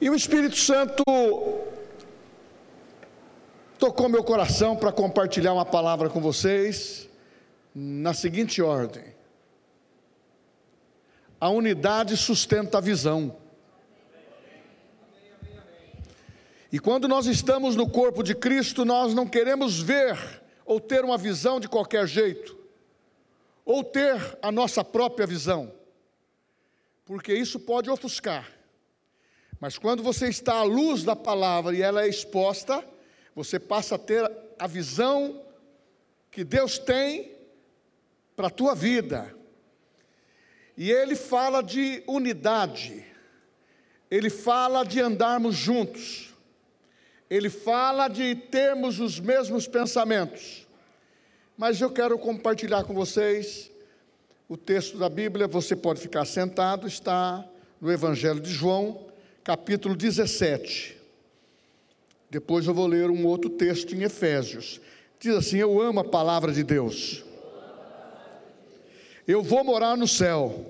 E o Espírito Santo tocou meu coração para compartilhar uma palavra com vocês na seguinte ordem: a unidade sustenta a visão. E quando nós estamos no corpo de Cristo, nós não queremos ver ou ter uma visão de qualquer jeito, ou ter a nossa própria visão, porque isso pode ofuscar. Mas quando você está à luz da palavra e ela é exposta, você passa a ter a visão que Deus tem para a tua vida. E ele fala de unidade, ele fala de andarmos juntos ele fala de termos os mesmos pensamentos. Mas eu quero compartilhar com vocês o texto da Bíblia, você pode ficar sentado, está no Evangelho de João, capítulo 17. Depois eu vou ler um outro texto em Efésios. Diz assim: Eu amo a palavra de Deus. Eu vou morar no céu.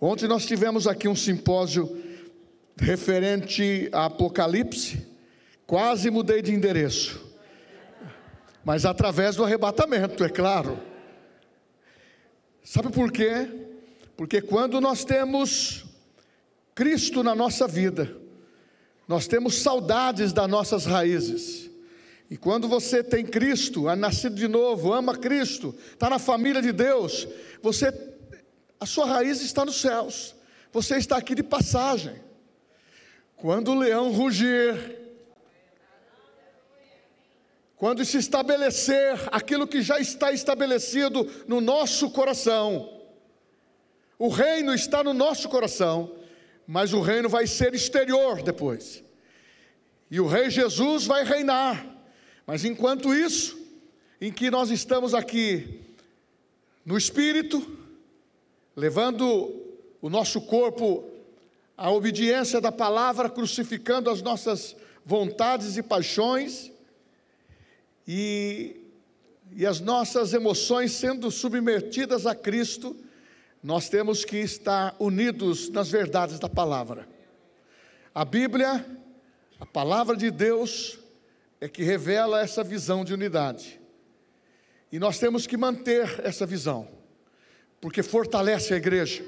Ontem nós tivemos aqui um simpósio referente a Apocalipse, quase mudei de endereço, mas através do arrebatamento, é claro. Sabe por quê? Porque quando nós temos Cristo na nossa vida, nós temos saudades das nossas raízes. E quando você tem Cristo, é nascido de novo, ama Cristo, está na família de Deus, você, a sua raiz está nos céus. Você está aqui de passagem. Quando o leão rugir, quando se estabelecer aquilo que já está estabelecido no nosso coração, o reino está no nosso coração, mas o reino vai ser exterior depois. E o rei Jesus vai reinar. Mas enquanto isso, em que nós estamos aqui no espírito, levando o nosso corpo a obediência da palavra, crucificando as nossas vontades e paixões, e, e as nossas emoções sendo submetidas a Cristo, nós temos que estar unidos nas verdades da palavra. A Bíblia, a palavra de Deus, é que revela essa visão de unidade. E nós temos que manter essa visão, porque fortalece a igreja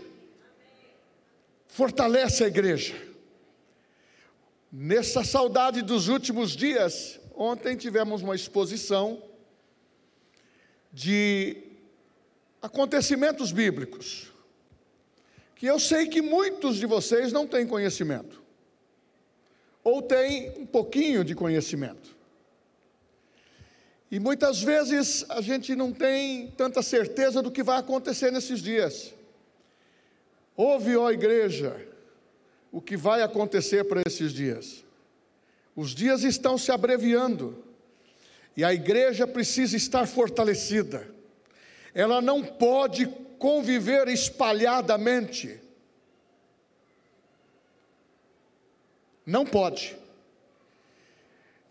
fortalece a igreja. Nessa saudade dos últimos dias, ontem tivemos uma exposição de acontecimentos bíblicos, que eu sei que muitos de vocês não têm conhecimento, ou têm um pouquinho de conhecimento. E muitas vezes a gente não tem tanta certeza do que vai acontecer nesses dias. Ouve, ó igreja, o que vai acontecer para esses dias. Os dias estão se abreviando e a igreja precisa estar fortalecida. Ela não pode conviver espalhadamente. Não pode.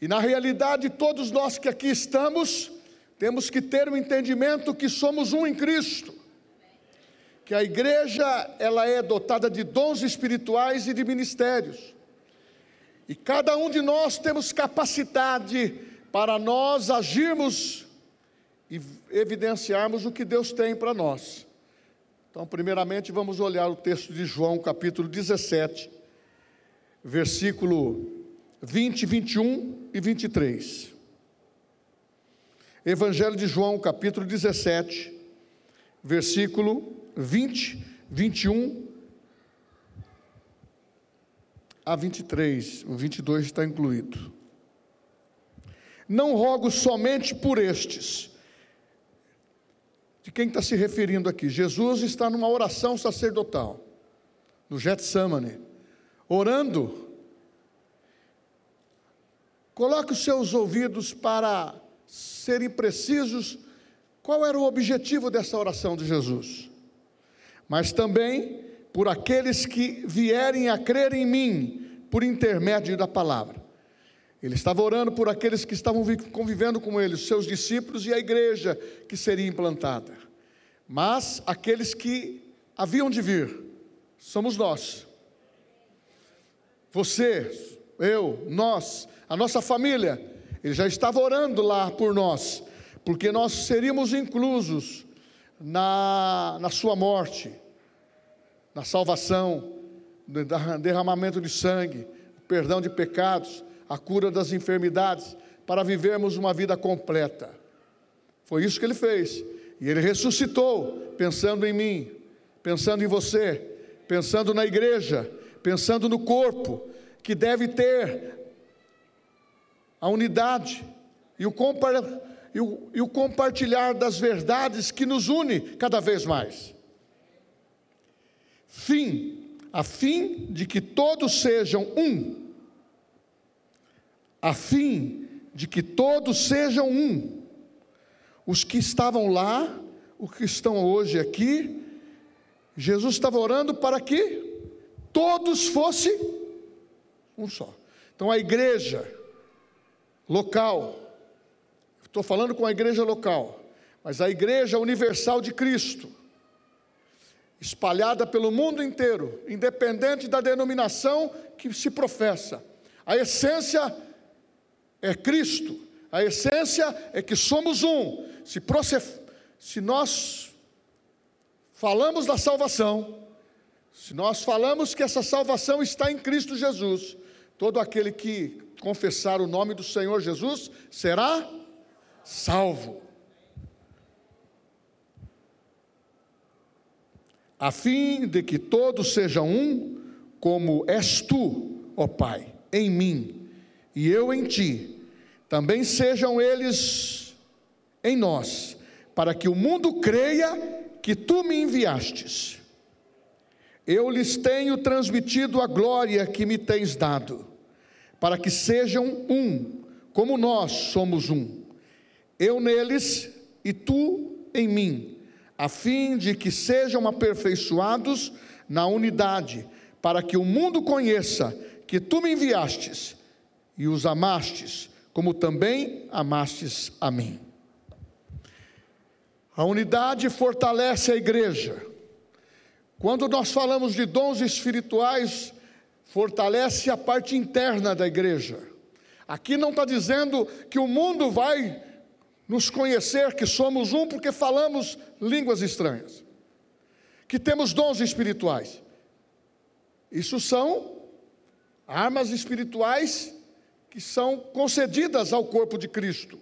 E na realidade, todos nós que aqui estamos, temos que ter o um entendimento que somos um em Cristo que a igreja ela é dotada de dons espirituais e de ministérios. E cada um de nós temos capacidade para nós agirmos e evidenciarmos o que Deus tem para nós. Então, primeiramente, vamos olhar o texto de João, capítulo 17, versículo 20, 21 e 23. Evangelho de João, capítulo 17, versículo 20, 21 a 23, o 22 está incluído. Não rogo somente por estes. De quem está se referindo aqui? Jesus está numa oração sacerdotal, no Getsemane, orando. Coloque os seus ouvidos para serem precisos. Qual era o objetivo dessa oração de Jesus? mas também por aqueles que vierem a crer em mim por intermédio da palavra. Ele estava orando por aqueles que estavam convivendo com ele, os seus discípulos e a igreja que seria implantada. Mas aqueles que haviam de vir, somos nós. você, eu, nós, a nossa família, ele já estava orando lá por nós, porque nós seríamos inclusos na, na sua morte, na salvação, derramamento de sangue, perdão de pecados, a cura das enfermidades, para vivermos uma vida completa. Foi isso que ele fez. E ele ressuscitou, pensando em mim, pensando em você, pensando na igreja, pensando no corpo, que deve ter a unidade e o, e o, e o compartilhar das verdades que nos une cada vez mais. Fim, a fim de que todos sejam um, a fim de que todos sejam um. Os que estavam lá, os que estão hoje aqui, Jesus estava orando para que todos fossem um só. Então a igreja local, estou falando com a igreja local, mas a igreja universal de Cristo, espalhada pelo mundo inteiro, independente da denominação que se professa. A essência é Cristo, a essência é que somos um. Se, se nós falamos da salvação, se nós falamos que essa salvação está em Cristo Jesus, todo aquele que confessar o nome do Senhor Jesus será salvo. A fim de que todos sejam um, como és tu, ó Pai, em mim e eu em ti, também sejam eles em nós, para que o mundo creia que tu me enviastes. Eu lhes tenho transmitido a glória que me tens dado, para que sejam um, como nós somos um. Eu neles e tu em mim, a fim de que sejam aperfeiçoados na unidade, para que o mundo conheça que tu me enviastes e os amastes, como também amastes a mim. A unidade fortalece a igreja. Quando nós falamos de dons espirituais, fortalece a parte interna da igreja. Aqui não está dizendo que o mundo vai nos conhecer que somos um porque falamos línguas estranhas, que temos dons espirituais. Isso são armas espirituais que são concedidas ao corpo de Cristo.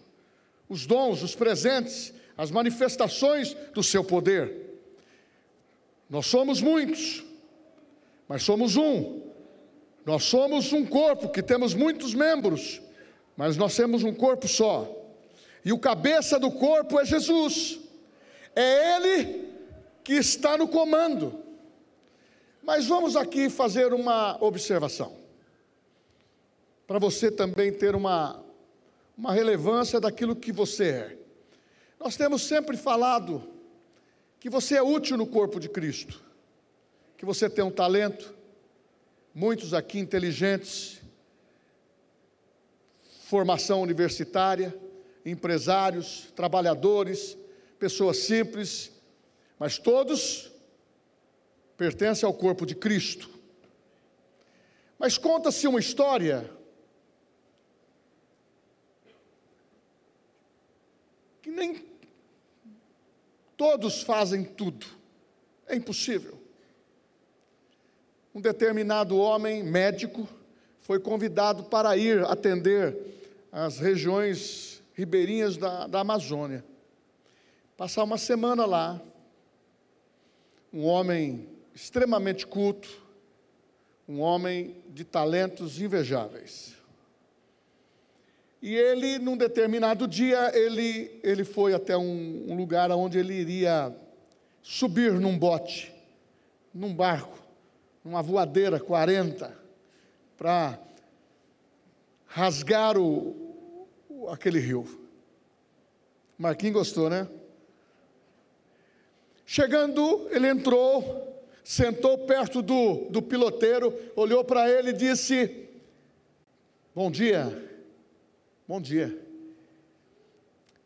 Os dons, os presentes, as manifestações do seu poder. Nós somos muitos, mas somos um. Nós somos um corpo que temos muitos membros, mas nós temos um corpo só. E o cabeça do corpo é Jesus. É Ele que está no comando. Mas vamos aqui fazer uma observação para você também ter uma, uma relevância daquilo que você é. Nós temos sempre falado que você é útil no corpo de Cristo, que você tem um talento, muitos aqui inteligentes, formação universitária, empresários, trabalhadores, pessoas simples, mas todos pertencem ao corpo de Cristo. Mas conta-se uma história nem todos fazem tudo. É impossível. Um determinado homem, médico, foi convidado para ir atender as regiões ribeirinhas da, da Amazônia. Passar uma semana lá. Um homem extremamente culto, um homem de talentos invejáveis. E ele, num determinado dia, ele, ele foi até um, um lugar onde ele iria subir num bote, num barco, numa voadeira 40, para rasgar o, aquele rio. Marquinhos gostou, né? Chegando, ele entrou, sentou perto do, do piloteiro, olhou para ele e disse: Bom dia. Bom dia.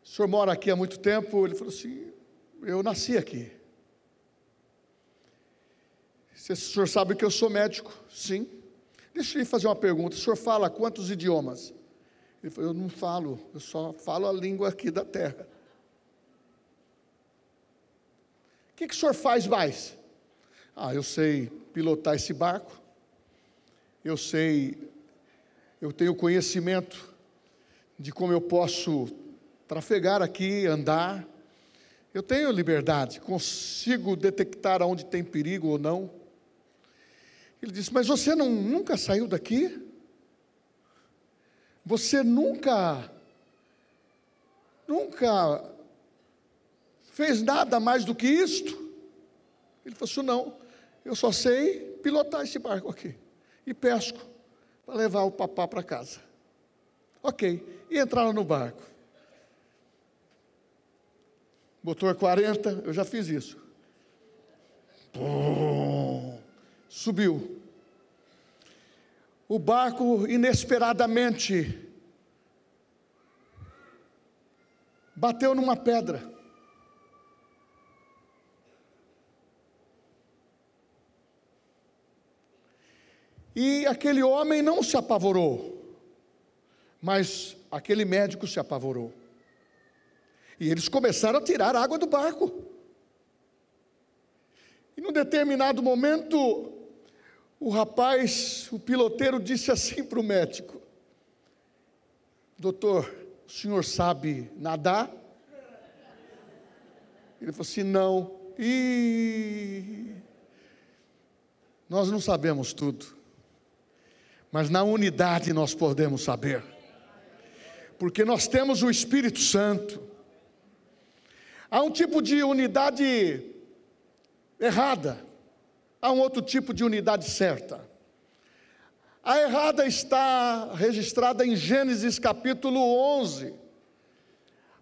O senhor mora aqui há muito tempo? Ele falou assim: Eu nasci aqui. O senhor sabe que eu sou médico? Sim. Deixa eu lhe fazer uma pergunta. O senhor fala quantos idiomas? Ele falou: Eu não falo, eu só falo a língua aqui da terra. O que, que o senhor faz mais? Ah, eu sei pilotar esse barco, eu sei, eu tenho conhecimento de como eu posso trafegar aqui, andar. Eu tenho liberdade, consigo detectar onde tem perigo ou não. Ele disse: Mas você não, nunca saiu daqui? Você nunca, nunca fez nada mais do que isto? Ele falou assim: Não, eu só sei pilotar esse barco aqui e pesco para levar o papá para casa. Ok, e entraram no barco. Motor 40, eu já fiz isso. Pum, subiu o barco inesperadamente bateu numa pedra. E aquele homem não se apavorou, mas aquele médico se apavorou. E eles começaram a tirar água do barco. E num determinado momento, o rapaz, o piloteiro, disse assim para o médico: Doutor, o senhor sabe nadar? Ele falou assim: Não. E nós não sabemos tudo, mas na unidade nós podemos saber, porque nós temos o Espírito Santo. Há um tipo de unidade errada há um outro tipo de unidade certa. A errada está registrada em Gênesis capítulo 11,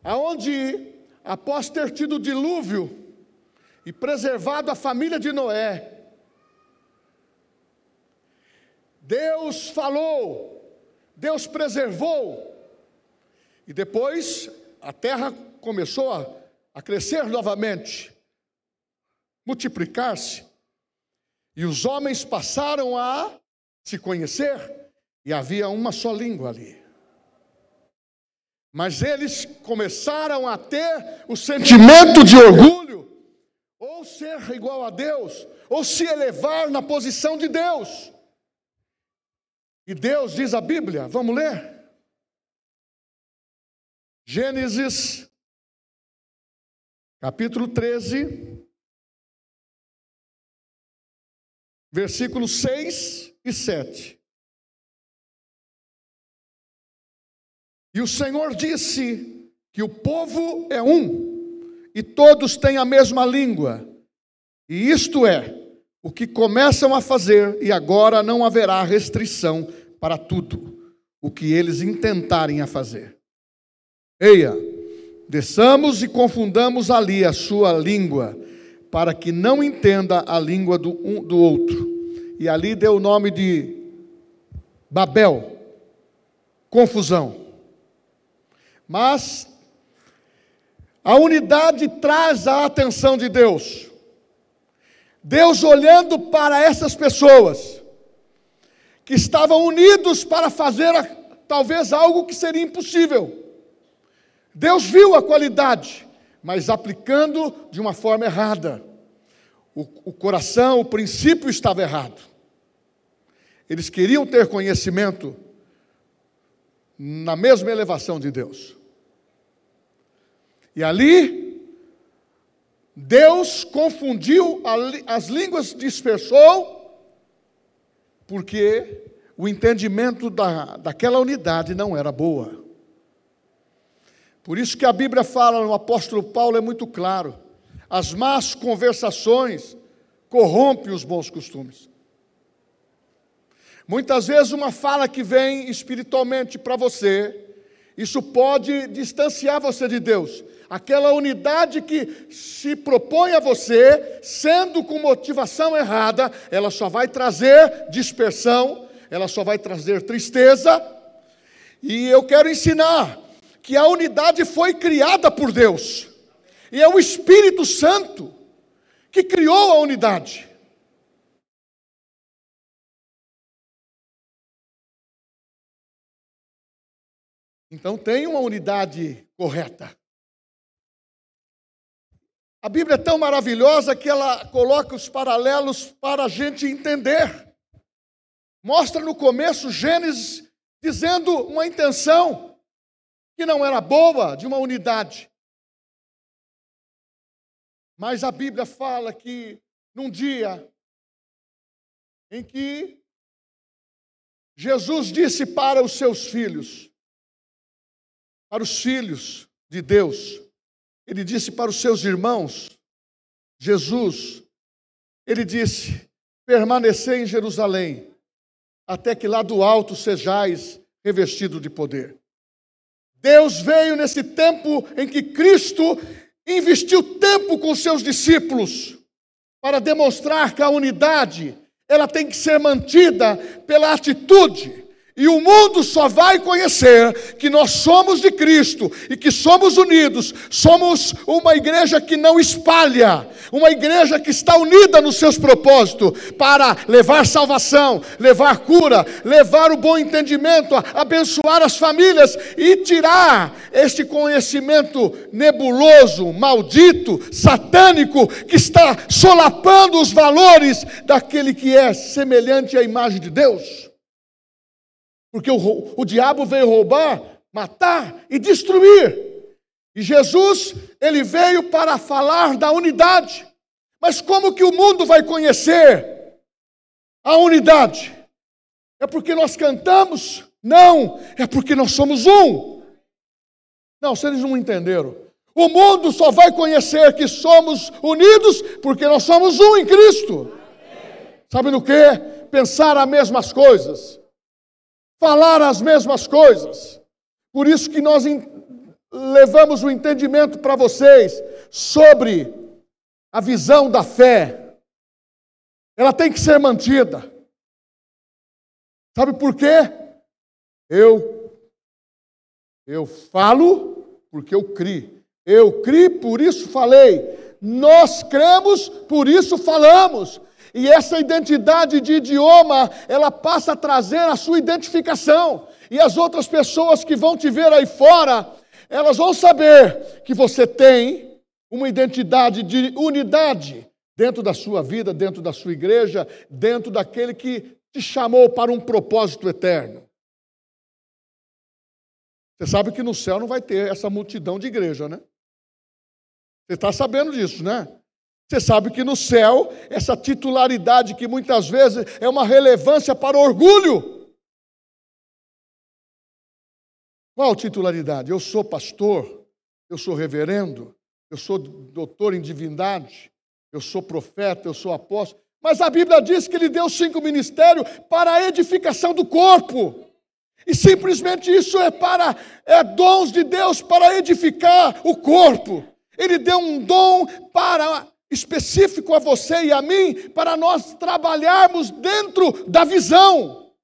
aonde após ter tido o dilúvio e preservado a família de Noé, Deus falou, Deus preservou, e depois a terra começou a, a crescer novamente, multiplicar-se, e os homens passaram a se conhecer, e havia uma só língua ali. Mas eles começaram a ter o sentimento de orgulho, ou ser igual a Deus, ou se elevar na posição de Deus. E Deus diz a Bíblia, vamos ler? Gênesis, capítulo 13, versículos 6 e 7. E o Senhor disse que o povo é um, e todos têm a mesma língua, e isto é o que começam a fazer, e agora não haverá restrição para tudo o que eles intentarem a fazer. Eia, desçamos e confundamos ali a sua língua, para que não entenda a língua do, um, do outro. E ali deu o nome de Babel, confusão. Mas a unidade traz a atenção de Deus. Deus olhando para essas pessoas que estavam unidos para fazer talvez algo que seria impossível. Deus viu a qualidade mas aplicando de uma forma errada. O, o coração, o princípio estava errado. Eles queriam ter conhecimento na mesma elevação de Deus. E ali, Deus confundiu, as línguas dispersou, porque o entendimento da, daquela unidade não era boa. Por isso que a Bíblia fala no apóstolo Paulo é muito claro: as más conversações corrompem os bons costumes. Muitas vezes uma fala que vem espiritualmente para você, isso pode distanciar você de Deus. Aquela unidade que se propõe a você, sendo com motivação errada, ela só vai trazer dispersão, ela só vai trazer tristeza. E eu quero ensinar que a unidade foi criada por Deus. E é o Espírito Santo que criou a unidade. Então tem uma unidade correta. A Bíblia é tão maravilhosa que ela coloca os paralelos para a gente entender. Mostra no começo Gênesis dizendo uma intenção que não era boa de uma unidade. Mas a Bíblia fala que num dia em que Jesus disse para os seus filhos, para os filhos de Deus, ele disse para os seus irmãos, Jesus, ele disse: permanecer em Jerusalém, até que lá do alto sejais revestido de poder. Deus veio nesse tempo em que Cristo investiu tempo com seus discípulos para demonstrar que a unidade ela tem que ser mantida pela atitude e o mundo só vai conhecer que nós somos de Cristo e que somos unidos, somos uma igreja que não espalha, uma igreja que está unida nos seus propósitos para levar salvação, levar cura, levar o bom entendimento, abençoar as famílias e tirar este conhecimento nebuloso, maldito, satânico, que está solapando os valores daquele que é semelhante à imagem de Deus. Porque o, o diabo veio roubar, matar e destruir. E Jesus, ele veio para falar da unidade. Mas como que o mundo vai conhecer a unidade? É porque nós cantamos? Não, é porque nós somos um. Não, vocês não entenderam. O mundo só vai conhecer que somos unidos porque nós somos um em Cristo. Sabe no que? Pensar as mesmas coisas falar as mesmas coisas. Por isso que nós levamos o entendimento para vocês sobre a visão da fé. Ela tem que ser mantida. Sabe por quê? Eu eu falo porque eu criei. Eu criei, por isso falei. Nós cremos, por isso falamos. E essa identidade de idioma, ela passa a trazer a sua identificação. E as outras pessoas que vão te ver aí fora, elas vão saber que você tem uma identidade de unidade dentro da sua vida, dentro da sua igreja, dentro daquele que te chamou para um propósito eterno. Você sabe que no céu não vai ter essa multidão de igreja, né? Você está sabendo disso, né? Você sabe que no céu, essa titularidade que muitas vezes é uma relevância para orgulho. Qual titularidade? Eu sou pastor, eu sou reverendo, eu sou doutor em divindade, eu sou profeta, eu sou apóstolo. Mas a Bíblia diz que ele deu cinco ministérios para a edificação do corpo. E simplesmente isso é para é dons de Deus para edificar o corpo. Ele deu um dom para específico a você e a mim para nós trabalharmos dentro da visão.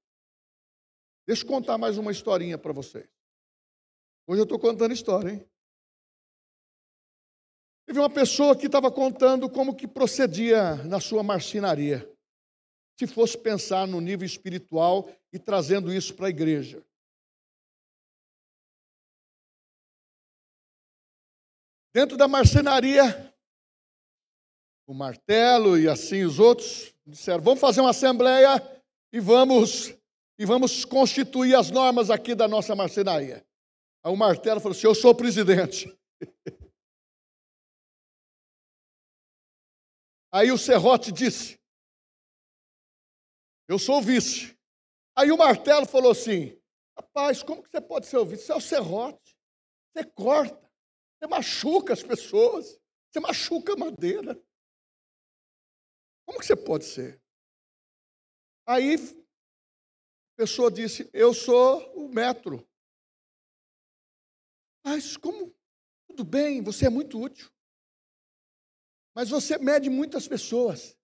Deixa eu contar mais uma historinha para vocês. Hoje eu estou contando história, hein? Teve uma pessoa que estava contando como que procedia na sua marcenaria. Se fosse pensar no nível espiritual e trazendo isso para a igreja. Dentro da marcenaria, o martelo e assim os outros disseram: vamos fazer uma assembleia e vamos e vamos constituir as normas aqui da nossa marcenaria. Aí o martelo falou assim: eu sou o presidente. Aí o serrote disse: eu sou o vice. Aí o martelo falou assim: rapaz, como que você pode ser o vice? Você é o serrote. Você corta, você machuca as pessoas, você machuca a madeira. Como que você pode ser? Aí a pessoa disse: Eu sou o metro. Mas como? Tudo bem, você é muito útil. Mas você mede muitas pessoas.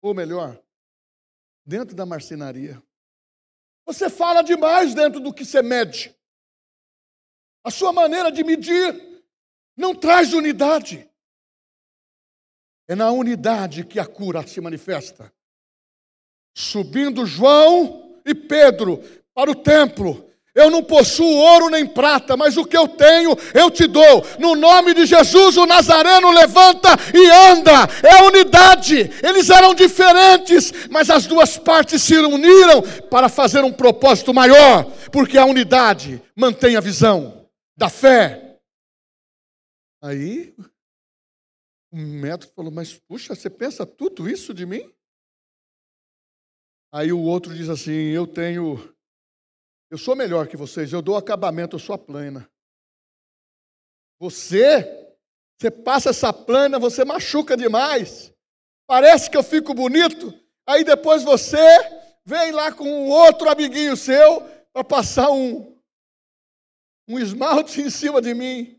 Ou melhor, dentro da marcenaria. Você fala demais dentro do que você mede. A sua maneira de medir não traz unidade. É na unidade que a cura se manifesta. Subindo João e Pedro para o templo, Eu não possuo ouro nem prata, mas o que eu tenho eu te dou. No nome de Jesus, o Nazareno levanta e anda. É unidade. Eles eram diferentes, mas as duas partes se uniram para fazer um propósito maior, porque a unidade mantém a visão da fé. Aí o médico falou: Mas puxa, você pensa tudo isso de mim? Aí o outro diz assim: Eu tenho eu sou melhor que vocês, eu dou acabamento, eu sou a plana. Você, você passa essa plana, você machuca demais. Parece que eu fico bonito, aí depois você vem lá com um outro amiguinho seu para passar um, um esmalte em cima de mim.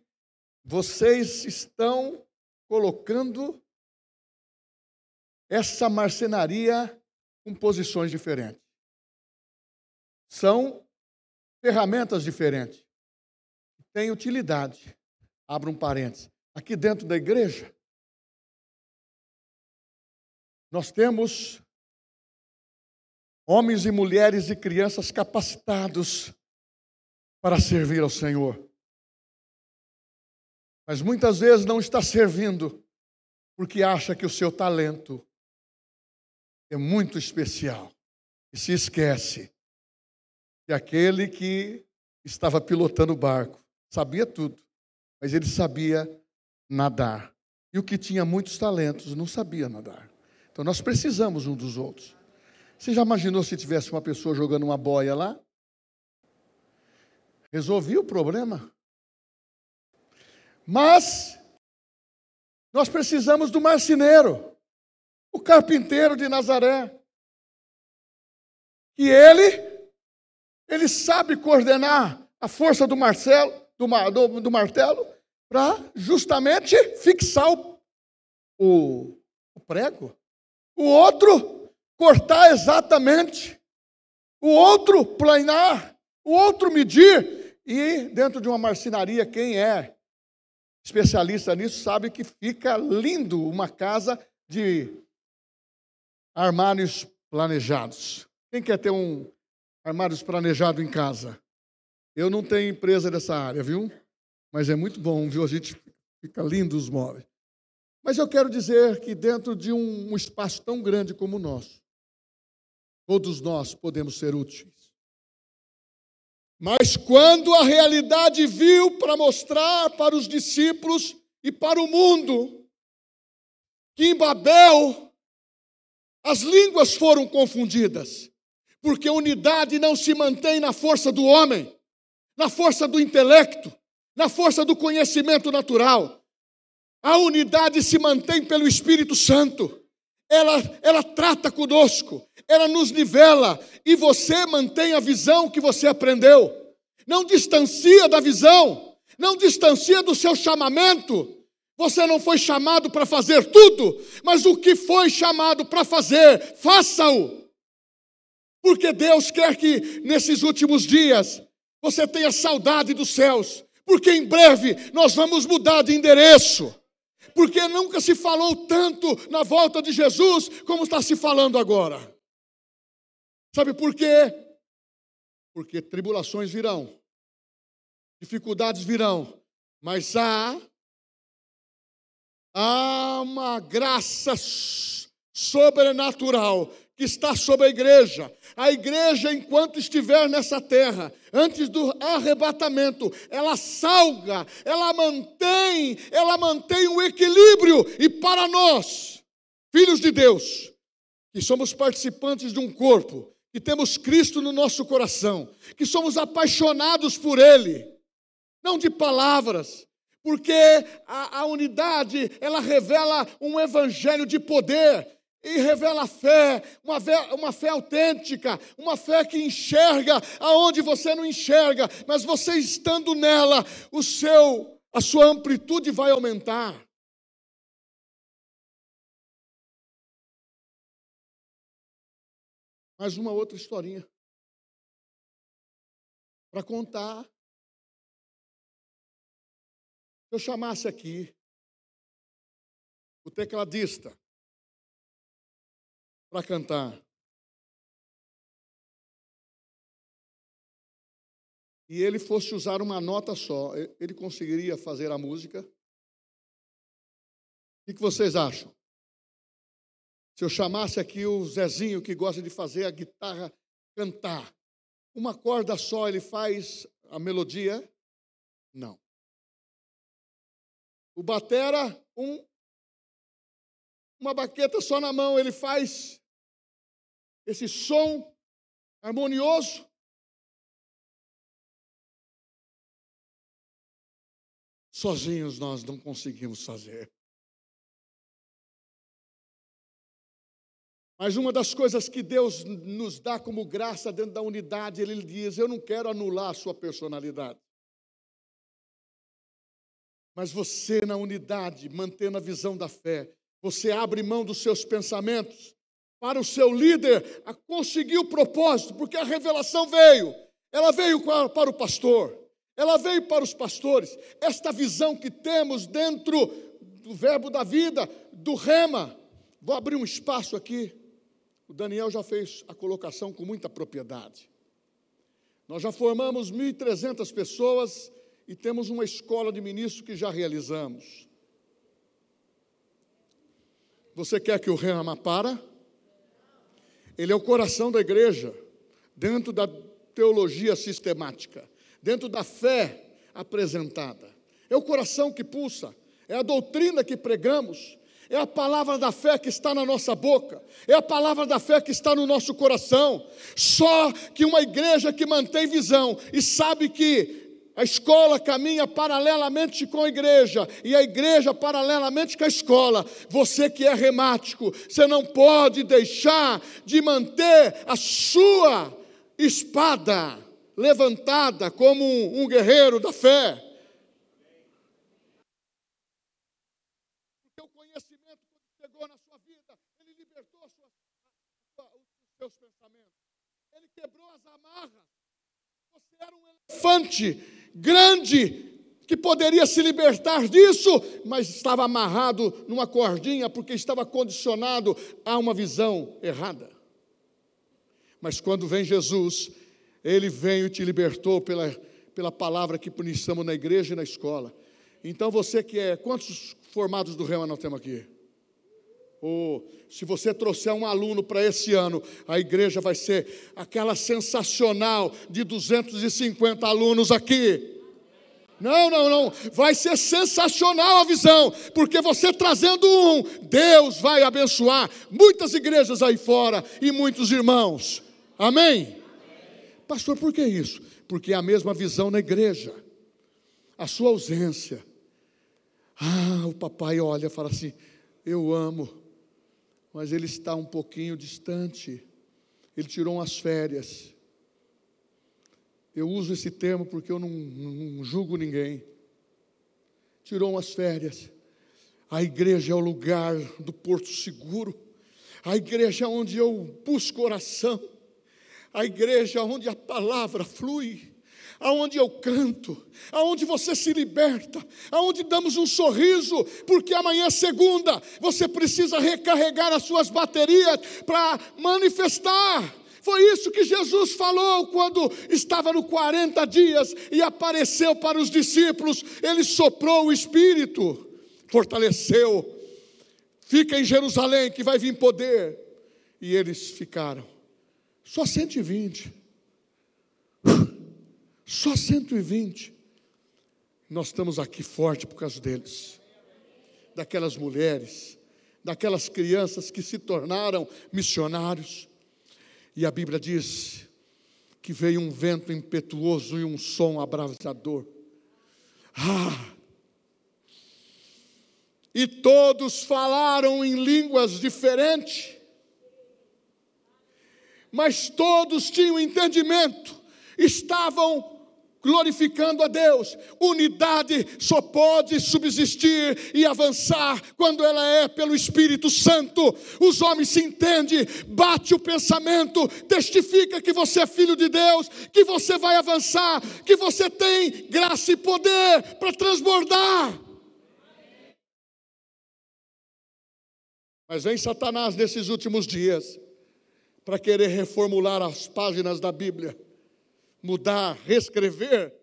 Vocês estão colocando essa marcenaria com posições diferentes. São ferramentas diferentes. Tem utilidade. Abra um parênteses. Aqui dentro da igreja, nós temos homens e mulheres e crianças capacitados para servir ao Senhor. Mas muitas vezes não está servindo porque acha que o seu talento é muito especial e se esquece que aquele que estava pilotando o barco sabia tudo, mas ele sabia nadar. E o que tinha muitos talentos não sabia nadar. Então nós precisamos um dos outros. Você já imaginou se tivesse uma pessoa jogando uma boia lá? Resolvia o problema. Mas nós precisamos do marceneiro, o carpinteiro de Nazaré. E ele ele sabe coordenar a força do, Marcelo, do, do, do martelo para justamente fixar o, o, o prego. O outro cortar exatamente. O outro planar. O outro medir. E dentro de uma marcenaria, quem é especialista nisso sabe que fica lindo uma casa de armários planejados. Quem quer ter um armários planejados em casa. Eu não tenho empresa dessa área, viu? Mas é muito bom, viu? A gente fica lindo os móveis. Mas eu quero dizer que dentro de um espaço tão grande como o nosso, todos nós podemos ser úteis. Mas quando a realidade viu para mostrar para os discípulos e para o mundo que em Babel as línguas foram confundidas, porque a unidade não se mantém na força do homem, na força do intelecto, na força do conhecimento natural. A unidade se mantém pelo Espírito Santo. Ela, ela trata conosco, ela nos nivela e você mantém a visão que você aprendeu. Não distancia da visão, não distancia do seu chamamento. Você não foi chamado para fazer tudo, mas o que foi chamado para fazer, faça-o. Porque Deus quer que nesses últimos dias você tenha saudade dos céus, porque em breve nós vamos mudar de endereço. Porque nunca se falou tanto na volta de Jesus como está se falando agora. Sabe por quê? Porque tribulações virão, dificuldades virão, mas há, há uma graça sobrenatural que está sobre a igreja. A igreja, enquanto estiver nessa terra, antes do arrebatamento, ela salga, ela mantém, ela mantém o equilíbrio. E para nós, filhos de Deus, que somos participantes de um corpo, que temos Cristo no nosso coração, que somos apaixonados por Ele, não de palavras, porque a, a unidade ela revela um evangelho de poder e revela fé, uma fé, uma fé autêntica, uma fé que enxerga aonde você não enxerga, mas você estando nela, o seu, a sua amplitude vai aumentar. Mais uma outra historinha para contar. Se eu chamasse aqui o tecladista para cantar. e ele fosse usar uma nota só, ele conseguiria fazer a música? O que vocês acham? Se eu chamasse aqui o Zezinho, que gosta de fazer a guitarra cantar, uma corda só ele faz a melodia? Não. O batera, um, uma baqueta só na mão, ele faz esse som harmonioso. Sozinhos nós não conseguimos fazer. Mas uma das coisas que Deus nos dá como graça dentro da unidade, Ele diz: Eu não quero anular a sua personalidade. Mas você, na unidade, mantendo a visão da fé, você abre mão dos seus pensamentos para o seu líder a conseguir o propósito, porque a revelação veio. Ela veio para o pastor, ela veio para os pastores. Esta visão que temos dentro do verbo da vida, do rema. Vou abrir um espaço aqui. O Daniel já fez a colocação com muita propriedade. Nós já formamos 1.300 pessoas e temos uma escola de ministros que já realizamos. Você quer que o Rema para? Ele é o coração da igreja, dentro da teologia sistemática, dentro da fé apresentada. É o coração que pulsa, é a doutrina que pregamos, é a palavra da fé que está na nossa boca, é a palavra da fé que está no nosso coração. Só que uma igreja que mantém visão e sabe que a escola caminha paralelamente com a igreja e a igreja paralelamente com a escola. Você que é remático, você não pode deixar de manter a sua espada levantada como um, guerreiro da fé. Seus pensamentos, ele quebrou as amarras. Você era um elefante grande que poderia se libertar disso, mas estava amarrado numa cordinha porque estava condicionado a uma visão errada. Mas quando vem Jesus, ele veio e te libertou pela, pela palavra que ministramos na igreja e na escola. Então você que é, quantos formados do Rema nós temos aqui? Ou oh, se você trouxer um aluno para esse ano, a igreja vai ser aquela sensacional de 250 alunos aqui. Não, não, não. Vai ser sensacional a visão, porque você trazendo um, Deus vai abençoar muitas igrejas aí fora e muitos irmãos. Amém? Amém? Pastor, por que isso? Porque é a mesma visão na igreja. A sua ausência. Ah, o papai olha e fala assim: Eu amo mas ele está um pouquinho distante. Ele tirou umas férias. Eu uso esse termo porque eu não, não julgo ninguém. Tirou umas férias. A igreja é o lugar do porto seguro. A igreja é onde eu busco oração. A igreja é onde a palavra flui aonde eu canto, aonde você se liberta, aonde damos um sorriso, porque amanhã é segunda, você precisa recarregar as suas baterias para manifestar. Foi isso que Jesus falou quando estava no 40 dias e apareceu para os discípulos. Ele soprou o Espírito, fortaleceu. Fica em Jerusalém que vai vir poder. E eles ficaram. Só 120. Só 120. Nós estamos aqui forte por causa deles. Daquelas mulheres, daquelas crianças que se tornaram missionários. E a Bíblia diz que veio um vento impetuoso e um som abrasador. Ah! E todos falaram em línguas diferentes, mas todos tinham entendimento, estavam glorificando a Deus. Unidade só pode subsistir e avançar quando ela é pelo Espírito Santo. Os homens se entendem, bate o pensamento, testifica que você é filho de Deus, que você vai avançar, que você tem graça e poder para transbordar. Mas vem Satanás nesses últimos dias para querer reformular as páginas da Bíblia mudar, reescrever,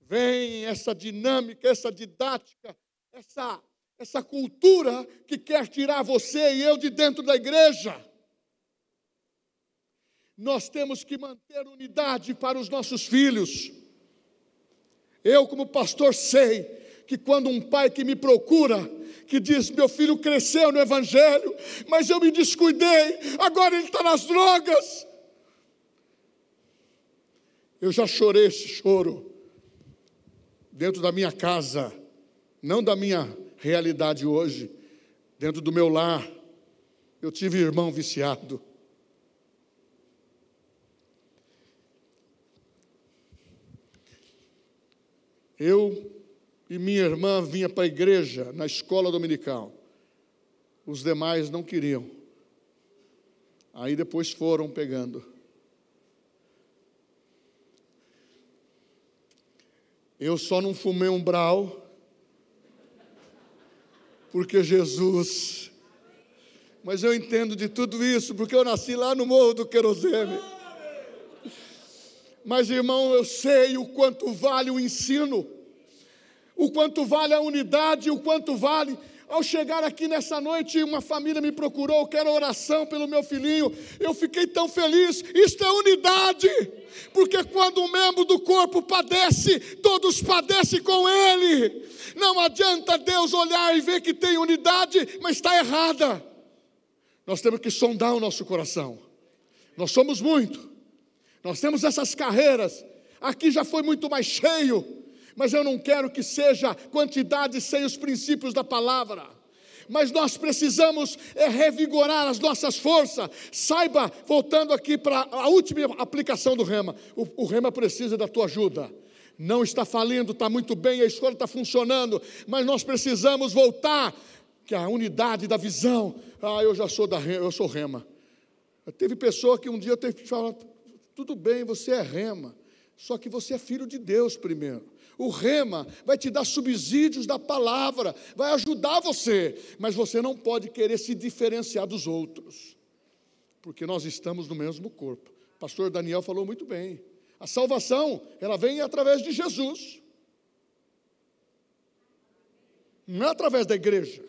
vem essa dinâmica, essa didática, essa, essa cultura que quer tirar você e eu de dentro da igreja. Nós temos que manter unidade para os nossos filhos. Eu, como pastor, sei que quando um pai que me procura, que diz: Meu filho cresceu no Evangelho, mas eu me descuidei, agora ele está nas drogas. Eu já chorei esse choro dentro da minha casa, não da minha realidade hoje, dentro do meu lar. Eu tive irmão viciado. Eu e minha irmã vinha para a igreja na escola dominical. Os demais não queriam. Aí depois foram pegando. Eu só não fumei um brau porque Jesus. Mas eu entendo de tudo isso porque eu nasci lá no Morro do Querosene. Mas, irmão, eu sei o quanto vale o ensino, o quanto vale a unidade, o quanto vale. Ao chegar aqui nessa noite, uma família me procurou, quero oração pelo meu filhinho. Eu fiquei tão feliz. Isto é unidade, porque quando um membro do corpo padece, todos padecem com ele. Não adianta Deus olhar e ver que tem unidade, mas está errada. Nós temos que sondar o nosso coração. Nós somos muito. Nós temos essas carreiras. Aqui já foi muito mais cheio, mas eu não quero que seja quantidade sem os princípios da palavra. Mas nós precisamos é, revigorar as nossas forças. Saiba, voltando aqui para a última aplicação do rema, o, o rema precisa da tua ajuda não está falindo, está muito bem, a escola está funcionando, mas nós precisamos voltar, que a unidade da visão. Ah, eu já sou da eu sou rema. Teve pessoa que um dia teve que falar, tudo bem, você é rema, só que você é filho de Deus primeiro. O rema vai te dar subsídios da palavra, vai ajudar você, mas você não pode querer se diferenciar dos outros, porque nós estamos no mesmo corpo. O pastor Daniel falou muito bem. A salvação, ela vem através de Jesus. Não é através da igreja,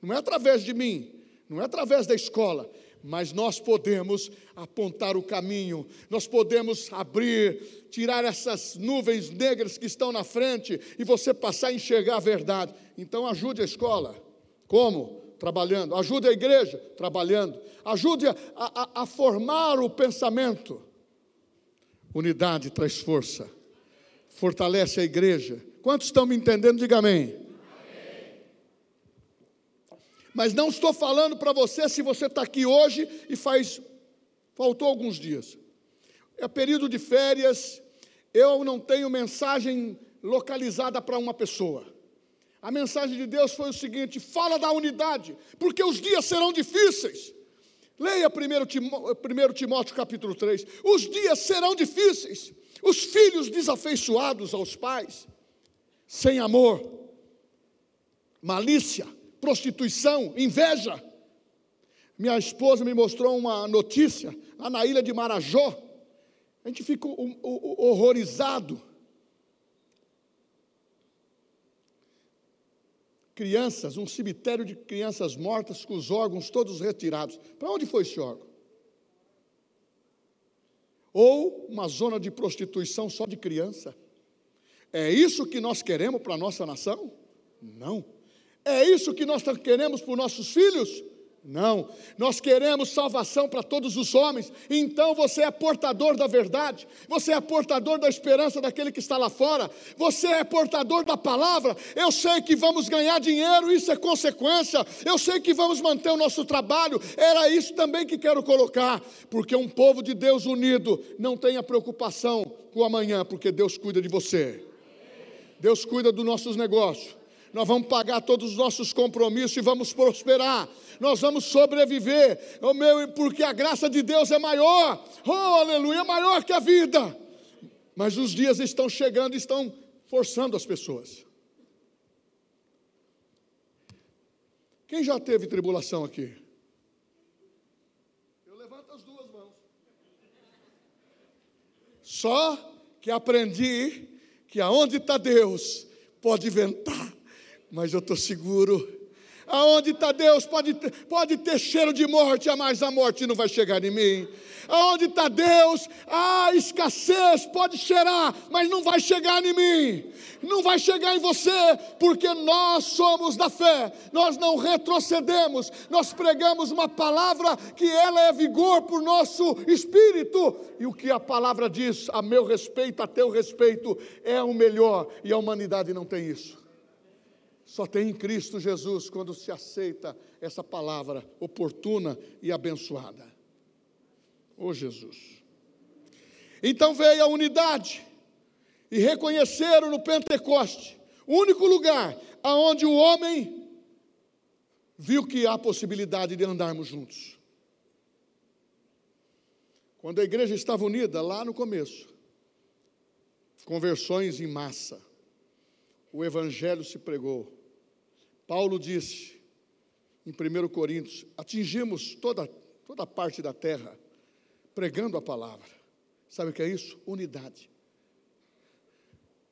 não é através de mim, não é através da escola, mas nós podemos apontar o caminho, nós podemos abrir, tirar essas nuvens negras que estão na frente e você passar a enxergar a verdade. Então ajude a escola. Como? Trabalhando. Ajude a igreja? Trabalhando. Ajude a, a, a formar o pensamento. Unidade traz força, fortalece a igreja. Quantos estão me entendendo? Diga amém. Mas não estou falando para você se você está aqui hoje e faz. Faltou alguns dias. É período de férias, eu não tenho mensagem localizada para uma pessoa. A mensagem de Deus foi o seguinte: fala da unidade, porque os dias serão difíceis. Leia 1 Timóteo, Timóteo capítulo 3. Os dias serão difíceis, os filhos desafeiçoados aos pais, sem amor, malícia prostituição, inveja. Minha esposa me mostrou uma notícia lá na ilha de Marajó. A gente fica horrorizado. Crianças, um cemitério de crianças mortas com os órgãos todos retirados. Para onde foi esse órgão? Ou uma zona de prostituição só de criança? É isso que nós queremos para a nossa nação? Não. É isso que nós queremos para os nossos filhos? Não, nós queremos salvação para todos os homens, então você é portador da verdade, você é portador da esperança daquele que está lá fora, você é portador da palavra. Eu sei que vamos ganhar dinheiro, isso é consequência, eu sei que vamos manter o nosso trabalho, era isso também que quero colocar, porque um povo de Deus unido não tenha preocupação com o amanhã, porque Deus cuida de você, Deus cuida dos nossos negócios nós vamos pagar todos os nossos compromissos e vamos prosperar, nós vamos sobreviver, oh meu, porque a graça de Deus é maior, oh aleluia, é maior que a vida. Mas os dias estão chegando e estão forçando as pessoas. Quem já teve tribulação aqui? Eu levanto as duas mãos. Só que aprendi que aonde está Deus, pode ventar, mas eu estou seguro. Aonde está Deus, pode, pode ter cheiro de morte, mas a morte não vai chegar em mim. Aonde está Deus, a escassez pode cheirar, mas não vai chegar em mim, não vai chegar em você, porque nós somos da fé, nós não retrocedemos, nós pregamos uma palavra que ela é vigor para o nosso espírito, e o que a palavra diz a meu respeito, a teu respeito, é o melhor, e a humanidade não tem isso. Só tem em Cristo Jesus quando se aceita essa palavra oportuna e abençoada. Oh Jesus. Então veio a unidade e reconheceram no Pentecoste, o único lugar aonde o homem viu que há possibilidade de andarmos juntos. Quando a igreja estava unida, lá no começo, conversões em massa, o evangelho se pregou. Paulo disse em 1 Coríntios: atingimos toda, toda parte da terra pregando a palavra. Sabe o que é isso? Unidade.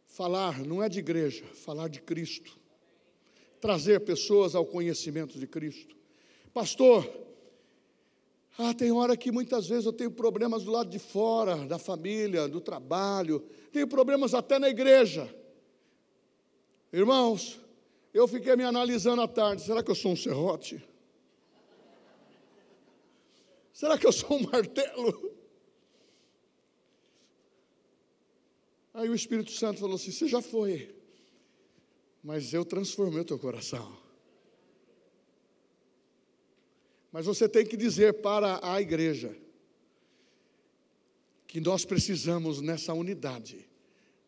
Falar não é de igreja, falar de Cristo. Trazer pessoas ao conhecimento de Cristo. Pastor, ah, tem hora que muitas vezes eu tenho problemas do lado de fora, da família, do trabalho, tenho problemas até na igreja. Irmãos, eu fiquei me analisando à tarde, será que eu sou um serrote? Será que eu sou um martelo? Aí o Espírito Santo falou assim: Você já foi, mas eu transformei o teu coração. Mas você tem que dizer para a igreja que nós precisamos nessa unidade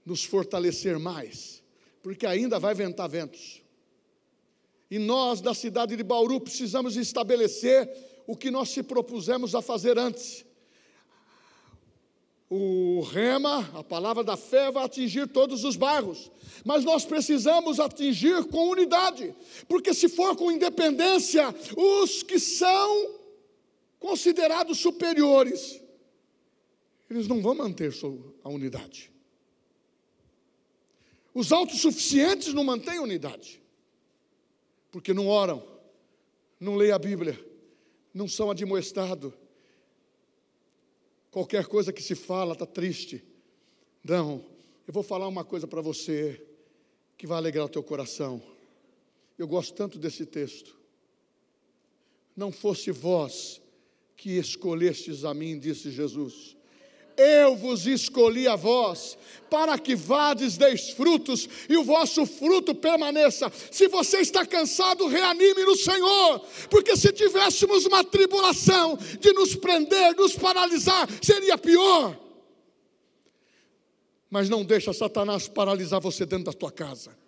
nos fortalecer mais, porque ainda vai ventar ventos. E nós da cidade de Bauru precisamos estabelecer o que nós se propusemos a fazer antes. O rema, a palavra da fé, vai atingir todos os bairros, mas nós precisamos atingir com unidade, porque se for com independência, os que são considerados superiores, eles não vão manter a unidade. Os autossuficientes não mantêm unidade, porque não oram, não leem a Bíblia, não são admoestados. Qualquer coisa que se fala está triste. Não, eu vou falar uma coisa para você que vai alegrar o teu coração. Eu gosto tanto desse texto. Não fosse vós que escolhestes a mim, disse Jesus, eu vos escolhi a vós, para que vades, deis frutos, e o vosso fruto permaneça. Se você está cansado, reanime no Senhor, porque se tivéssemos uma tribulação de nos prender, nos paralisar, seria pior. Mas não deixa Satanás paralisar você dentro da tua casa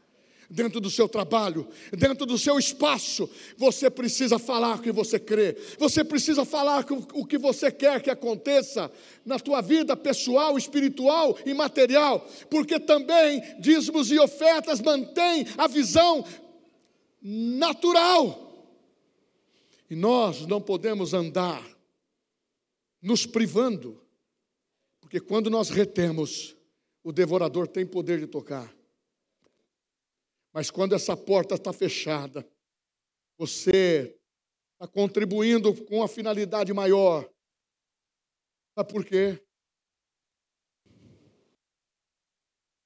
dentro do seu trabalho, dentro do seu espaço, você precisa falar o que você crê, você precisa falar o que você quer que aconteça na tua vida pessoal, espiritual e material, porque também dízimos e ofertas mantêm a visão natural. E nós não podemos andar nos privando, porque quando nós retemos, o devorador tem poder de tocar. Mas quando essa porta está fechada, você está contribuindo com uma finalidade maior. Sabe por quê?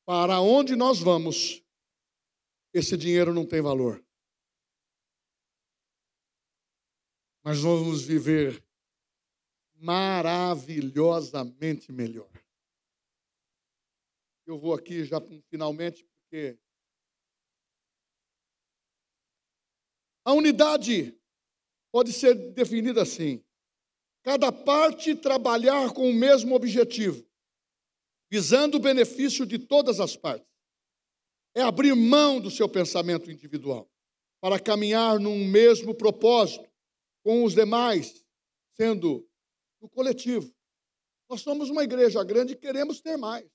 Para onde nós vamos, esse dinheiro não tem valor. Mas nós vamos viver maravilhosamente melhor. Eu vou aqui já finalmente, porque A unidade pode ser definida assim: cada parte trabalhar com o mesmo objetivo, visando o benefício de todas as partes. É abrir mão do seu pensamento individual para caminhar num mesmo propósito com os demais, sendo no coletivo. Nós somos uma igreja grande e queremos ter mais,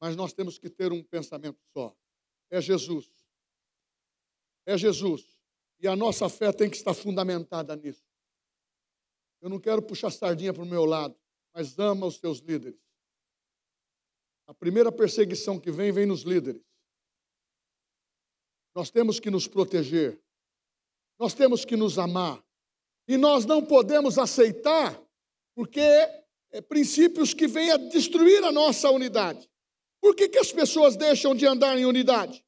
mas nós temos que ter um pensamento só: é Jesus. É Jesus. E a nossa fé tem que estar fundamentada nisso. Eu não quero puxar sardinha para o meu lado, mas ama os seus líderes. A primeira perseguição que vem, vem nos líderes. Nós temos que nos proteger. Nós temos que nos amar. E nós não podemos aceitar, porque é princípios que vêm a destruir a nossa unidade. Por que, que as pessoas deixam de andar em unidade?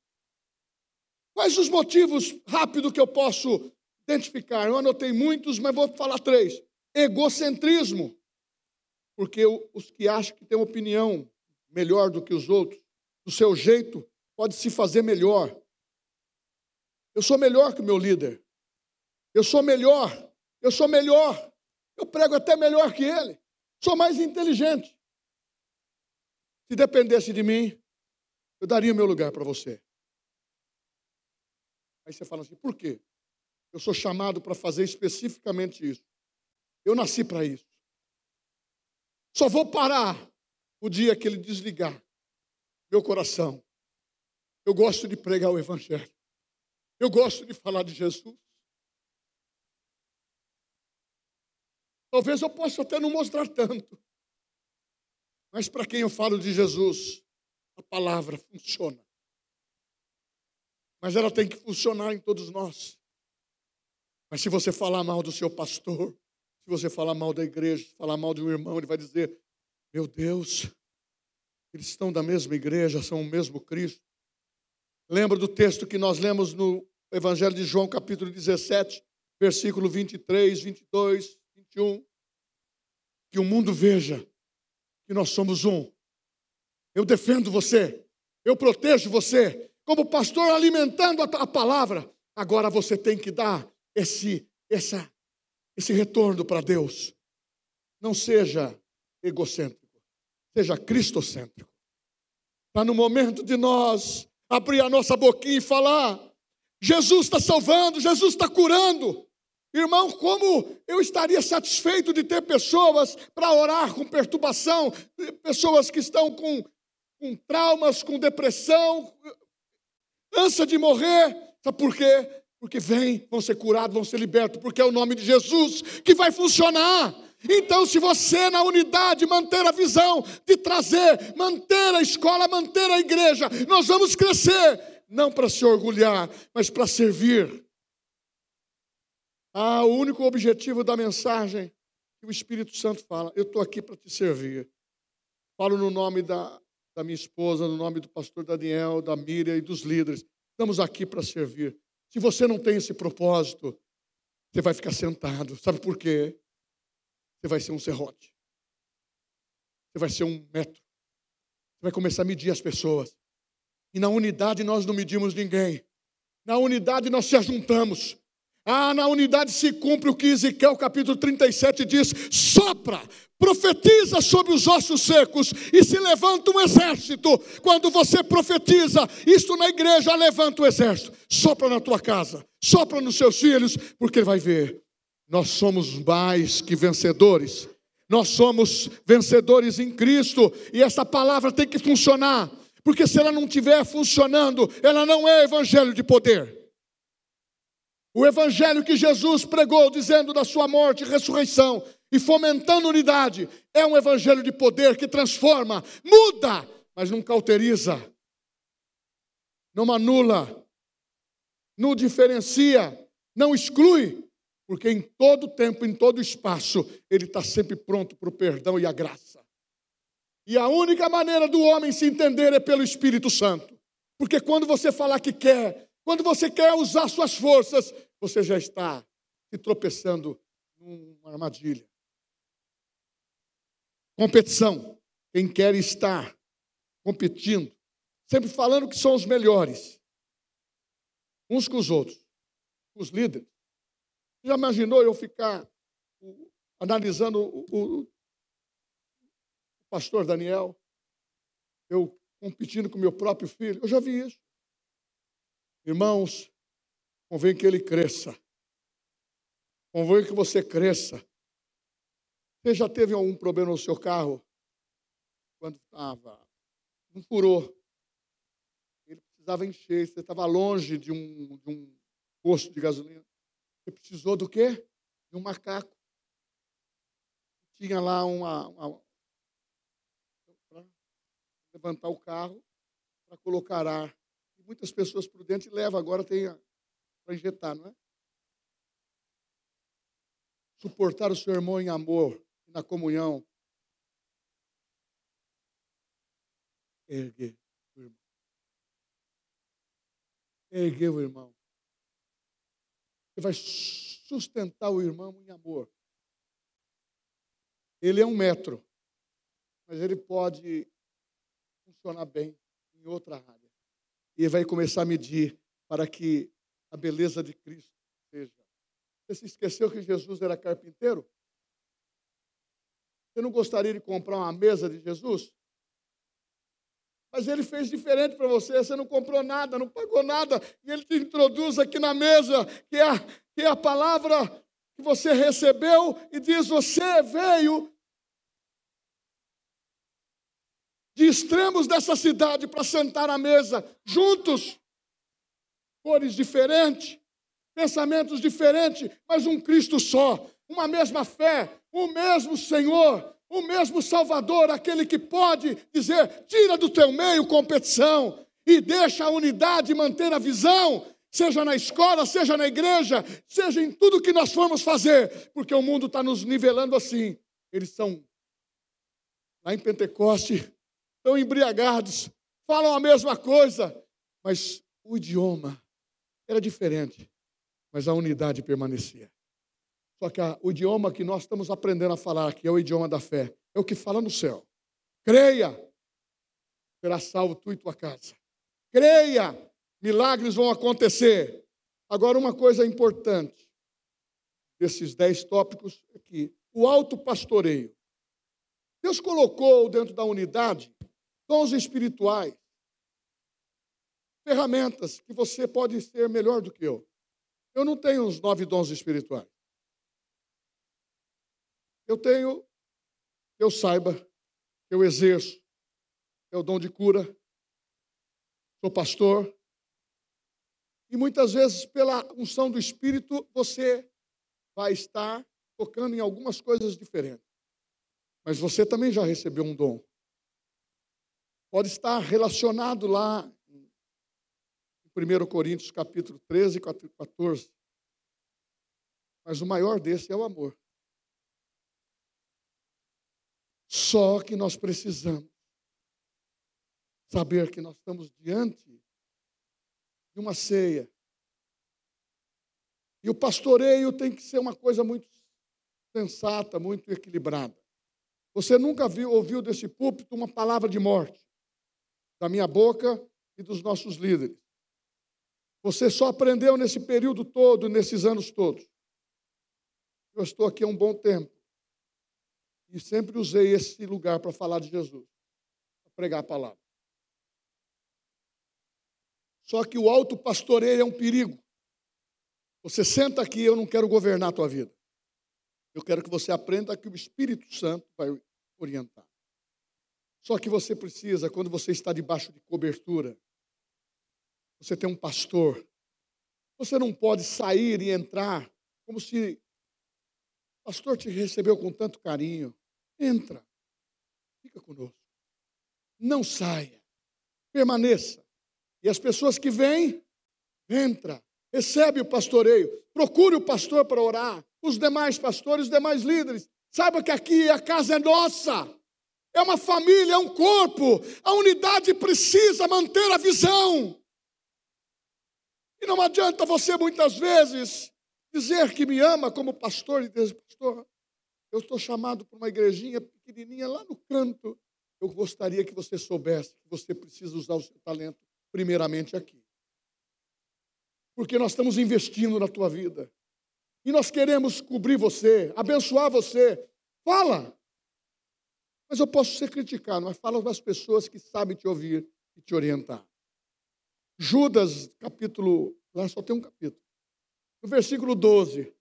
Quais os motivos rápido que eu posso identificar? Eu anotei muitos, mas vou falar três. Egocentrismo. Porque os que acham que têm opinião melhor do que os outros, do seu jeito, pode se fazer melhor. Eu sou melhor que o meu líder. Eu sou melhor. Eu sou melhor. Eu prego até melhor que ele. Sou mais inteligente. Se dependesse de mim, eu daria o meu lugar para você. Aí você fala assim: por quê? Eu sou chamado para fazer especificamente isso. Eu nasci para isso. Só vou parar o dia que ele desligar meu coração. Eu gosto de pregar o Evangelho. Eu gosto de falar de Jesus. Talvez eu possa até não mostrar tanto. Mas para quem eu falo de Jesus, a palavra funciona. Mas ela tem que funcionar em todos nós. Mas se você falar mal do seu pastor, se você falar mal da igreja, falar mal de um irmão, ele vai dizer: Meu Deus, eles estão da mesma igreja, são o mesmo Cristo. Lembra do texto que nós lemos no Evangelho de João, capítulo 17, versículo 23, 22, 21? Que o mundo veja que nós somos um. Eu defendo você, eu protejo você, como pastor alimentando a, palavra. Agora você tem que dar esse, essa, esse retorno para Deus. Não seja egocêntrico, seja cristocêntrico. Está no momento de nós abrir a nossa boquinha e falar: Jesus está salvando, Jesus está curando. Irmão, como eu estaria satisfeito de ter pessoas para orar com perturbação, pessoas que estão com, com traumas, com depressão, ânsia de morrer. Sabe por quê? Porque vêm, vão ser curados, vão ser libertos, porque é o nome de Jesus que vai funcionar. Então, se você na unidade manter a visão de trazer, manter a escola, manter a igreja, nós vamos crescer, não para se orgulhar, mas para servir. Ah, o único objetivo da mensagem que o Espírito Santo fala, eu estou aqui para te servir. Falo no nome da, da minha esposa, no nome do pastor Daniel, da Miriam e dos líderes. Estamos aqui para servir. Se você não tem esse propósito, você vai ficar sentado. Sabe por quê? Você vai ser um serrote. Você vai ser um metro. Você vai começar a medir as pessoas. E na unidade nós não medimos ninguém. Na unidade nós se ajuntamos. Ah, na unidade se cumpre o que Ezequiel capítulo 37 diz: sopra, profetiza sobre os ossos secos e se levanta um exército. Quando você profetiza, isto na igreja levanta o exército. Sopra na tua casa, sopra nos seus filhos, porque ele vai ver. Nós somos mais que vencedores. Nós somos vencedores em Cristo e essa palavra tem que funcionar, porque se ela não estiver funcionando, ela não é evangelho de poder. O evangelho que Jesus pregou, dizendo da sua morte e ressurreição e fomentando unidade, é um evangelho de poder que transforma, muda, mas não cauteriza, não anula, não diferencia, não exclui, porque em todo tempo, em todo espaço, ele está sempre pronto para o perdão e a graça. E a única maneira do homem se entender é pelo Espírito Santo. Porque quando você falar que quer, quando você quer usar suas forças, você já está se tropeçando numa armadilha. Competição. Quem quer estar competindo, sempre falando que são os melhores, uns com os outros, os líderes. Já imaginou eu ficar analisando o, o pastor Daniel, eu competindo com meu próprio filho? Eu já vi isso. Irmãos, convém que ele cresça. Convém que você cresça. Você já teve algum problema no seu carro? Quando estava. Não furou. Ele precisava encher. Você estava longe de um, de um posto de gasolina. Você precisou do quê? De um macaco. Tinha lá uma, uma levantar o carro para colocar ar. E muitas pessoas prudentes levam, agora tem para injetar, não é? Suportar o seu irmão em amor na comunhão. Erguer o irmão. Erguer o irmão. Você vai sustentar o irmão em amor. Ele é um metro, mas ele pode funcionar bem em outra área. E vai começar a medir para que a beleza de Cristo seja. Você se esqueceu que Jesus era carpinteiro? Você não gostaria de comprar uma mesa de Jesus? Mas ele fez diferente para você, você não comprou nada, não pagou nada, e ele te introduz aqui na mesa, que é, a, que é a palavra que você recebeu, e diz: Você veio de extremos dessa cidade para sentar à mesa, juntos, cores diferentes, pensamentos diferentes, mas um Cristo só, uma mesma fé, o mesmo Senhor, o mesmo Salvador, aquele que pode dizer: tira do teu meio competição e deixa a unidade manter a visão, seja na escola, seja na igreja, seja em tudo que nós formos fazer, porque o mundo está nos nivelando assim. Eles são, lá em Pentecoste, estão embriagados, falam a mesma coisa, mas o idioma era diferente, mas a unidade permanecia. Só que a, o idioma que nós estamos aprendendo a falar aqui é o idioma da fé. É o que fala no céu. Creia, será salvo tu e tua casa. Creia, milagres vão acontecer. Agora, uma coisa importante desses dez tópicos é que o alto pastoreio. Deus colocou dentro da unidade dons espirituais, ferramentas que você pode ser melhor do que eu. Eu não tenho os nove dons espirituais. Eu tenho, eu saiba, eu exerço, é o dom de cura, sou pastor, e muitas vezes, pela unção do Espírito, você vai estar tocando em algumas coisas diferentes. Mas você também já recebeu um dom. Pode estar relacionado lá 1 Coríntios capítulo 13 e 14. Mas o maior desse é o amor. Só que nós precisamos saber que nós estamos diante de uma ceia. E o pastoreio tem que ser uma coisa muito sensata, muito equilibrada. Você nunca viu, ouviu desse púlpito uma palavra de morte da minha boca e dos nossos líderes. Você só aprendeu nesse período todo, nesses anos todos. Eu estou aqui há um bom tempo. E sempre usei esse lugar para falar de Jesus, para pregar a palavra. Só que o alto pastoreio é um perigo. Você senta aqui, eu não quero governar a tua vida. Eu quero que você aprenda que o Espírito Santo vai orientar. Só que você precisa, quando você está debaixo de cobertura, você tem um pastor. Você não pode sair e entrar como se o pastor te recebeu com tanto carinho. Entra, fica conosco. Não saia, permaneça. E as pessoas que vêm, entra, recebe o pastoreio, procure o pastor para orar, os demais pastores, os demais líderes. Saiba que aqui a casa é nossa, é uma família, é um corpo. A unidade precisa manter a visão. E não adianta você muitas vezes dizer que me ama como pastor e dizer, pastor, eu estou chamado para uma igrejinha pequenininha lá no canto. Eu gostaria que você soubesse que você precisa usar o seu talento primeiramente aqui. Porque nós estamos investindo na tua vida. E nós queremos cobrir você, abençoar você. Fala. Mas eu posso ser criticado, mas fala das pessoas que sabem te ouvir e te orientar. Judas, capítulo, lá só tem um capítulo. No versículo 12,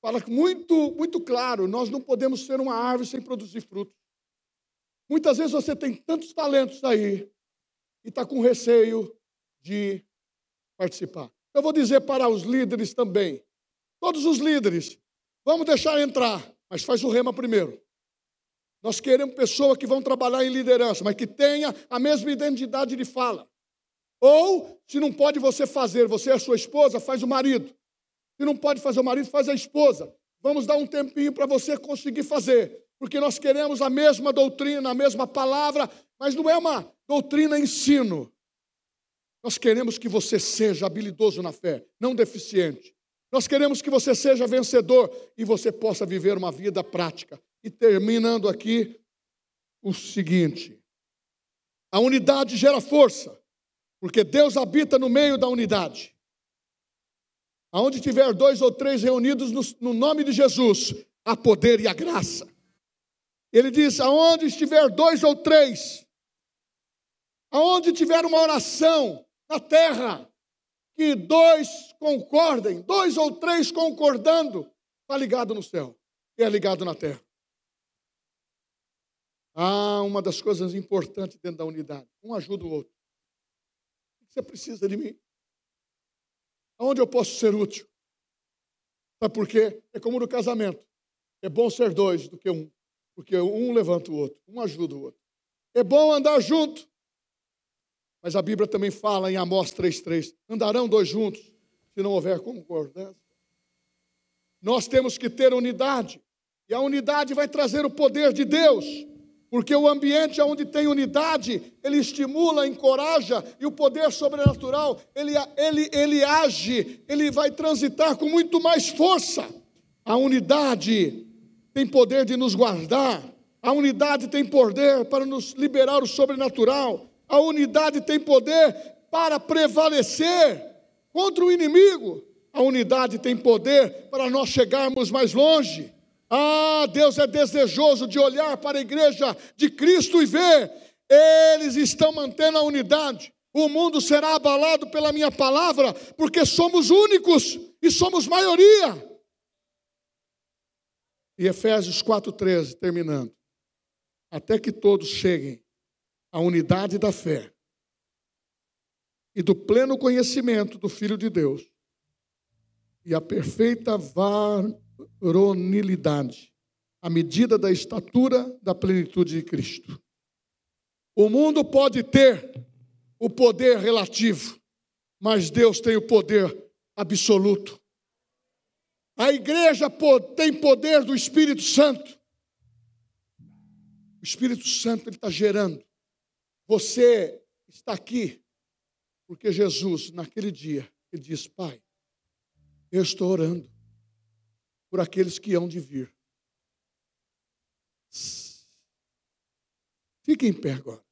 fala muito, muito claro: nós não podemos ser uma árvore sem produzir frutos. Muitas vezes você tem tantos talentos aí e está com receio de participar. Eu vou dizer para os líderes também, todos os líderes, vamos deixar entrar, mas faz o rema primeiro. Nós queremos pessoas que vão trabalhar em liderança, mas que tenha a mesma identidade de fala. Ou, se não pode você fazer, você é sua esposa, faz o marido. Se não pode fazer o marido, faz a esposa. Vamos dar um tempinho para você conseguir fazer, porque nós queremos a mesma doutrina, a mesma palavra, mas não é uma doutrina ensino. Nós queremos que você seja habilidoso na fé, não deficiente. Nós queremos que você seja vencedor e você possa viver uma vida prática. E terminando aqui, o seguinte: a unidade gera força, porque Deus habita no meio da unidade. Aonde tiver dois ou três reunidos no, no nome de Jesus, há poder e a graça. Ele diz: aonde estiver dois ou três, aonde tiver uma oração na terra, que dois concordem, dois ou três concordando, está ligado no céu e é ligado na terra. Ah, uma das coisas importantes dentro da unidade. Um ajuda o outro. Você precisa de mim. Aonde eu posso ser útil? Sabe por quê? É como no casamento. É bom ser dois do que um. Porque um levanta o outro, um ajuda o outro. É bom andar junto, mas a Bíblia também fala em Amós 3,3: andarão dois juntos, se não houver concordância. Nós temos que ter unidade, e a unidade vai trazer o poder de Deus, porque o ambiente onde tem unidade, ele estimula, encoraja, e o poder sobrenatural, ele, ele, ele age, ele vai transitar com muito mais força. A unidade tem poder de nos guardar, a unidade tem poder para nos liberar o sobrenatural. A unidade tem poder para prevalecer contra o inimigo. A unidade tem poder para nós chegarmos mais longe. Ah, Deus é desejoso de olhar para a igreja de Cristo e ver, eles estão mantendo a unidade. O mundo será abalado pela minha palavra, porque somos únicos e somos maioria. E Efésios 4,13, terminando. Até que todos cheguem a unidade da fé e do pleno conhecimento do Filho de Deus e a perfeita varonilidade, à medida da estatura da plenitude de Cristo. O mundo pode ter o poder relativo, mas Deus tem o poder absoluto. A igreja tem poder do Espírito Santo. O Espírito Santo está gerando você está aqui porque Jesus, naquele dia, ele diz: Pai, eu estou orando por aqueles que hão de vir. Fique em pé agora.